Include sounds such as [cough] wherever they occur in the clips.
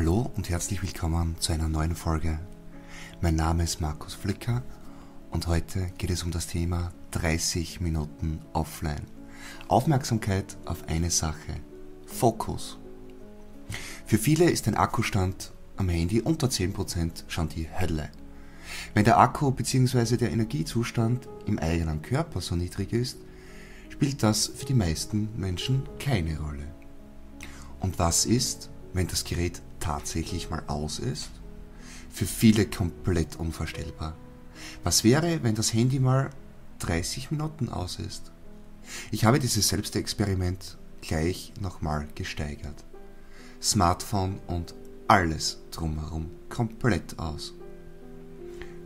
Hallo und herzlich willkommen zu einer neuen Folge. Mein Name ist Markus Flicker und heute geht es um das Thema 30 Minuten offline. Aufmerksamkeit auf eine Sache. Fokus. Für viele ist ein Akkustand am Handy unter 10% schon die Hölle. Wenn der Akku bzw. der Energiezustand im eigenen Körper so niedrig ist, spielt das für die meisten Menschen keine Rolle. Und was ist, wenn das Gerät tatsächlich mal aus ist? Für viele komplett unvorstellbar. Was wäre, wenn das Handy mal 30 Minuten aus ist? Ich habe dieses Selbstexperiment gleich nochmal gesteigert. Smartphone und alles drumherum komplett aus.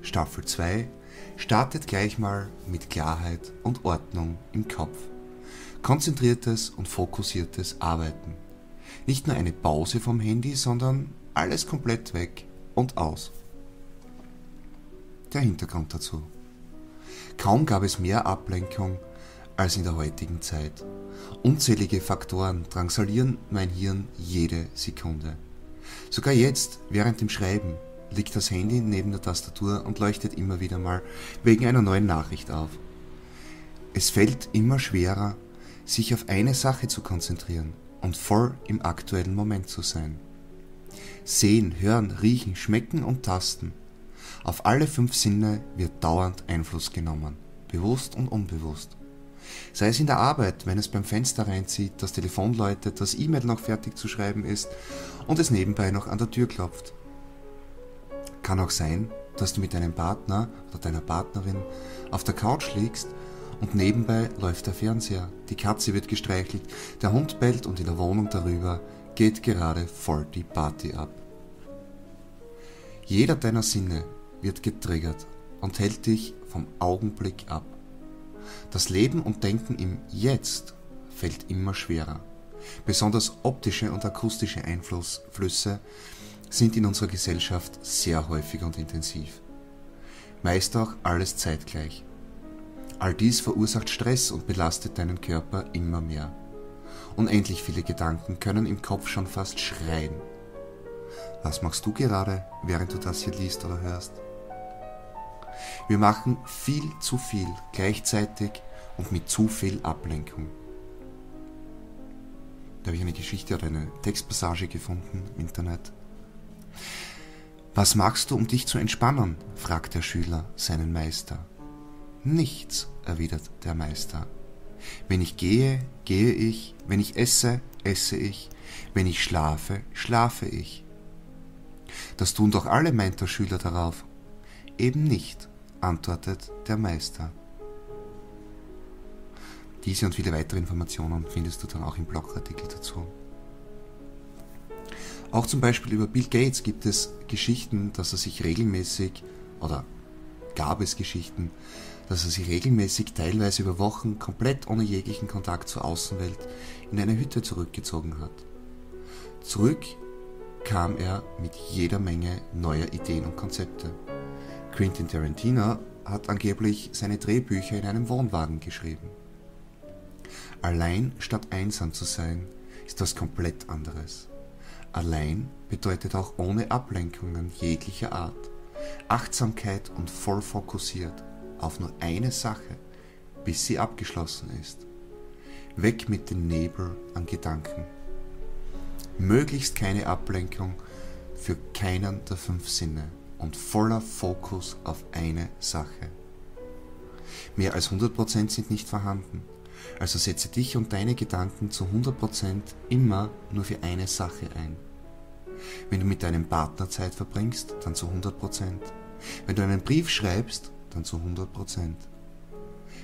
Staffel 2 startet gleich mal mit Klarheit und Ordnung im Kopf. Konzentriertes und fokussiertes Arbeiten. Nicht nur eine Pause vom Handy, sondern alles komplett weg und aus. Der Hintergrund dazu. Kaum gab es mehr Ablenkung als in der heutigen Zeit. Unzählige Faktoren drangsalieren mein Hirn jede Sekunde. Sogar jetzt, während dem Schreiben, liegt das Handy neben der Tastatur und leuchtet immer wieder mal wegen einer neuen Nachricht auf. Es fällt immer schwerer, sich auf eine Sache zu konzentrieren und voll im aktuellen Moment zu sein. Sehen, hören, riechen, schmecken und tasten. Auf alle fünf Sinne wird dauernd Einfluss genommen, bewusst und unbewusst. Sei es in der Arbeit, wenn es beim Fenster reinzieht, das Telefon läutet, das E-Mail noch fertig zu schreiben ist und es nebenbei noch an der Tür klopft. Kann auch sein, dass du mit deinem Partner oder deiner Partnerin auf der Couch liegst und nebenbei läuft der Fernseher, die Katze wird gestreichelt, der Hund bellt und in der Wohnung darüber geht gerade voll die Party ab. Jeder deiner Sinne wird getriggert und hält dich vom Augenblick ab. Das Leben und Denken im Jetzt fällt immer schwerer. Besonders optische und akustische Einflussflüsse sind in unserer Gesellschaft sehr häufig und intensiv. Meist auch alles zeitgleich. All dies verursacht Stress und belastet deinen Körper immer mehr. Unendlich viele Gedanken können im Kopf schon fast schreien. Was machst du gerade, während du das hier liest oder hörst? Wir machen viel zu viel gleichzeitig und mit zu viel Ablenkung. Da habe ich eine Geschichte oder eine Textpassage gefunden im Internet. Was machst du, um dich zu entspannen? fragt der Schüler seinen Meister. Nichts, erwidert der Meister. Wenn ich gehe, gehe ich, wenn ich esse, esse ich, wenn ich schlafe, schlafe ich. Das tun doch alle, meint der Schüler darauf. Eben nicht, antwortet der Meister. Diese und viele weitere Informationen findest du dann auch im Blogartikel dazu. Auch zum Beispiel über Bill Gates gibt es Geschichten, dass er sich regelmäßig, oder gab es Geschichten, dass er sich regelmäßig teilweise über Wochen komplett ohne jeglichen Kontakt zur Außenwelt in eine Hütte zurückgezogen hat. Zurück kam er mit jeder Menge neuer Ideen und Konzepte. Quentin Tarantino hat angeblich seine Drehbücher in einem Wohnwagen geschrieben. Allein statt einsam zu sein, ist was komplett anderes. Allein bedeutet auch ohne Ablenkungen jeglicher Art. Achtsamkeit und voll fokussiert auf nur eine Sache, bis sie abgeschlossen ist. Weg mit dem Nebel an Gedanken. Möglichst keine Ablenkung für keinen der fünf Sinne und voller Fokus auf eine Sache. Mehr als 100% sind nicht vorhanden, also setze dich und deine Gedanken zu 100% immer nur für eine Sache ein. Wenn du mit deinem Partner Zeit verbringst, dann zu 100%. Wenn du einen Brief schreibst, dann zu 100%.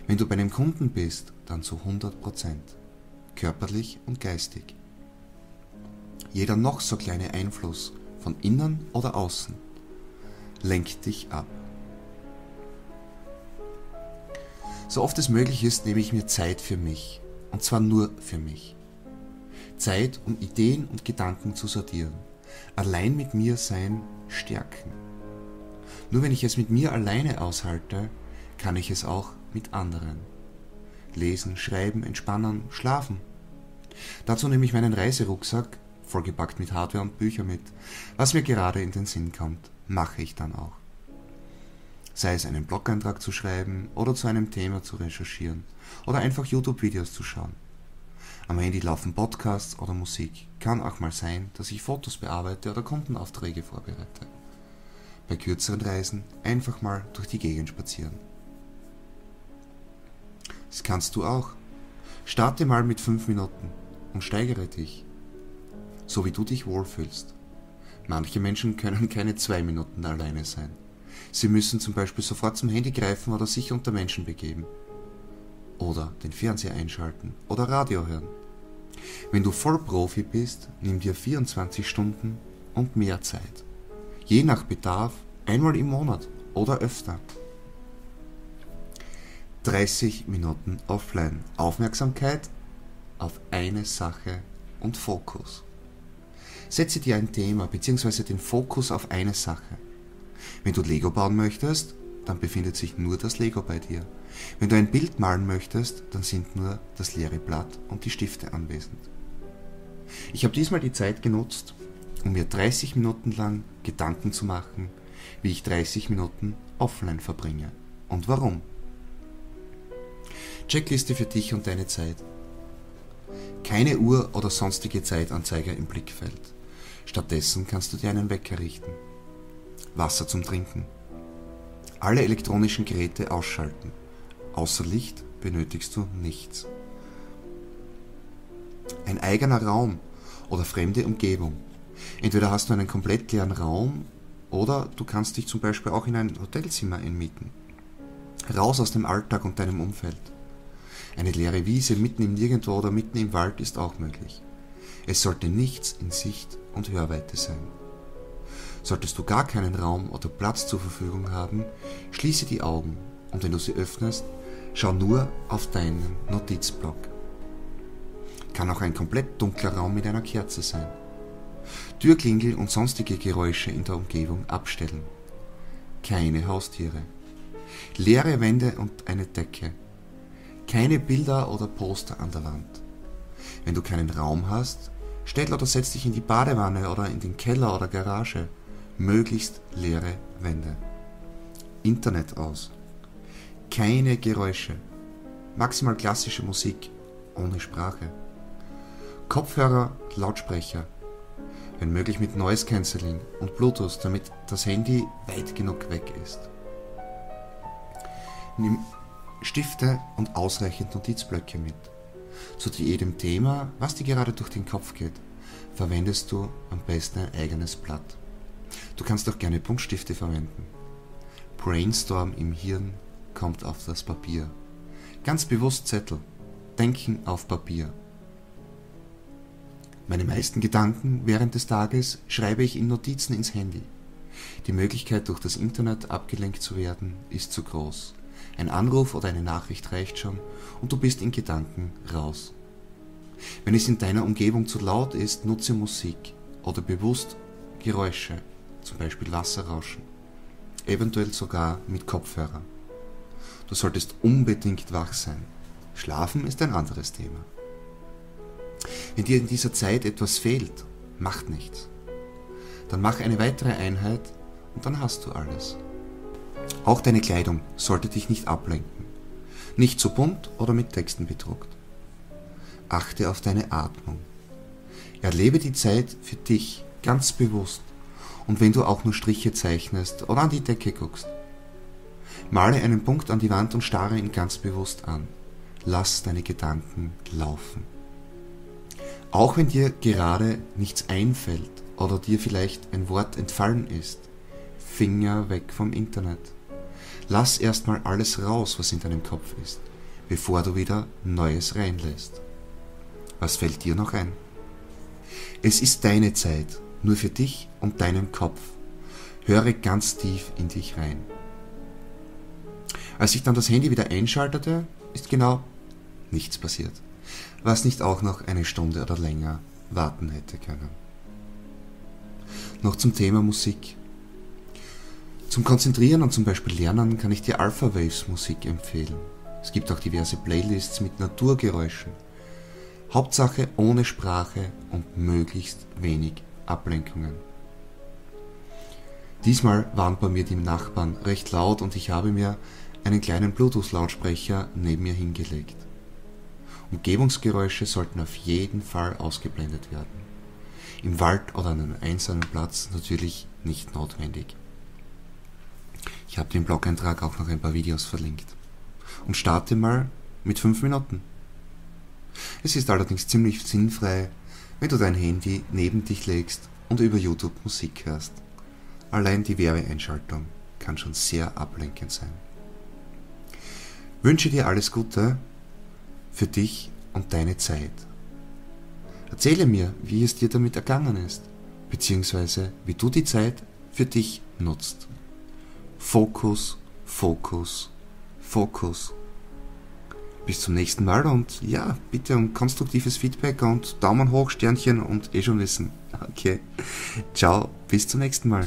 Wenn du bei einem Kunden bist, dann zu 100%. Körperlich und geistig. Jeder noch so kleine Einfluss von innen oder außen lenkt dich ab. So oft es möglich ist, nehme ich mir Zeit für mich. Und zwar nur für mich. Zeit, um Ideen und Gedanken zu sortieren. Allein mit mir sein stärken. Nur wenn ich es mit mir alleine aushalte, kann ich es auch mit anderen. Lesen, schreiben, entspannen, schlafen. Dazu nehme ich meinen Reiserucksack, vollgepackt mit Hardware und Büchern mit. Was mir gerade in den Sinn kommt, mache ich dann auch. Sei es einen Blog-Eintrag zu schreiben oder zu einem Thema zu recherchieren oder einfach YouTube-Videos zu schauen. Am Handy laufen Podcasts oder Musik. Kann auch mal sein, dass ich Fotos bearbeite oder Kundenaufträge vorbereite. Bei kürzeren Reisen einfach mal durch die Gegend spazieren. Das kannst du auch. Starte mal mit 5 Minuten und steigere dich, so wie du dich wohlfühlst. Manche Menschen können keine 2 Minuten alleine sein. Sie müssen zum Beispiel sofort zum Handy greifen oder sich unter Menschen begeben. Oder den Fernseher einschalten oder Radio hören. Wenn du Vollprofi bist, nimm dir 24 Stunden und mehr Zeit. Je nach Bedarf einmal im Monat oder öfter. 30 Minuten offline. Aufmerksamkeit auf eine Sache und Fokus. Setze dir ein Thema bzw. den Fokus auf eine Sache. Wenn du Lego bauen möchtest, dann befindet sich nur das Lego bei dir. Wenn du ein Bild malen möchtest, dann sind nur das leere Blatt und die Stifte anwesend. Ich habe diesmal die Zeit genutzt, um mir 30 Minuten lang Gedanken zu machen, wie ich 30 Minuten offline verbringe und warum. Checkliste für dich und deine Zeit. Keine Uhr oder sonstige Zeitanzeiger im Blickfeld. Stattdessen kannst du dir einen Wecker richten. Wasser zum Trinken. Alle elektronischen Geräte ausschalten. Außer Licht benötigst du nichts. Ein eigener Raum oder fremde Umgebung. Entweder hast du einen komplett leeren Raum oder du kannst dich zum Beispiel auch in ein Hotelzimmer einmieten. Raus aus dem Alltag und deinem Umfeld. Eine leere Wiese mitten im Nirgendwo oder mitten im Wald ist auch möglich. Es sollte nichts in Sicht und Hörweite sein. Solltest du gar keinen Raum oder Platz zur Verfügung haben, schließe die Augen und wenn du sie öffnest, schau nur auf deinen Notizblock. Kann auch ein komplett dunkler Raum mit einer Kerze sein. Türklingel und sonstige Geräusche in der Umgebung abstellen. Keine Haustiere. Leere Wände und eine Decke. Keine Bilder oder Poster an der Wand. Wenn du keinen Raum hast, stell oder setz dich in die Badewanne oder in den Keller oder Garage möglichst leere Wände. Internet aus. Keine Geräusche. Maximal klassische Musik ohne Sprache. Kopfhörer, Lautsprecher. Wenn möglich mit Noise Cancelling und Bluetooth, damit das Handy weit genug weg ist. Nimm Stifte und ausreichend Notizblöcke mit. Zu jedem Thema, was dir gerade durch den Kopf geht, verwendest du am besten ein eigenes Blatt. Du kannst auch gerne Punktstifte verwenden. Brainstorm im Hirn kommt auf das Papier. Ganz bewusst Zettel. Denken auf Papier. Meine meisten Gedanken während des Tages schreibe ich in Notizen ins Handy. Die Möglichkeit, durch das Internet abgelenkt zu werden, ist zu groß. Ein Anruf oder eine Nachricht reicht schon und du bist in Gedanken raus. Wenn es in deiner Umgebung zu laut ist, nutze Musik oder bewusst Geräusche zum Beispiel Wasserrauschen, eventuell sogar mit Kopfhörern. Du solltest unbedingt wach sein. Schlafen ist ein anderes Thema. Wenn dir in dieser Zeit etwas fehlt, macht nichts. Dann mach eine weitere Einheit und dann hast du alles. Auch deine Kleidung sollte dich nicht ablenken. Nicht zu bunt oder mit Texten bedruckt. Achte auf deine Atmung. Erlebe die Zeit für dich ganz bewusst und wenn du auch nur Striche zeichnest oder an die Decke guckst. Male einen Punkt an die Wand und starre ihn ganz bewusst an. Lass deine Gedanken laufen. Auch wenn dir gerade nichts einfällt oder dir vielleicht ein Wort entfallen ist, Finger weg vom Internet. Lass erstmal alles raus, was in deinem Kopf ist, bevor du wieder Neues reinlässt. Was fällt dir noch ein? Es ist deine Zeit nur für dich und deinen Kopf. Höre ganz tief in dich rein. Als ich dann das Handy wieder einschaltete, ist genau nichts passiert, was nicht auch noch eine Stunde oder länger warten hätte können. Noch zum Thema Musik. Zum Konzentrieren und zum Beispiel Lernen kann ich dir Alpha Waves Musik empfehlen. Es gibt auch diverse Playlists mit Naturgeräuschen. Hauptsache ohne Sprache und möglichst wenig Ablenkungen. Diesmal waren bei mir die Nachbarn recht laut und ich habe mir einen kleinen Bluetooth-Lautsprecher neben mir hingelegt. Umgebungsgeräusche sollten auf jeden Fall ausgeblendet werden. Im Wald oder an einem einsamen Platz natürlich nicht notwendig. Ich habe den Blog-Eintrag auch noch ein paar Videos verlinkt. Und starte mal mit 5 Minuten. Es ist allerdings ziemlich sinnfrei, wenn du dein Handy neben dich legst und über YouTube Musik hörst. Allein die Werbeeinschaltung kann schon sehr ablenkend sein. Wünsche dir alles Gute für dich und deine Zeit. Erzähle mir, wie es dir damit ergangen ist, beziehungsweise wie du die Zeit für dich nutzt. Fokus, Fokus, Fokus. Bis zum nächsten Mal und ja, bitte um konstruktives Feedback und Daumen hoch, Sternchen und eh schon wissen. [laughs] Okay. Ciao, bis zum nächsten Mal.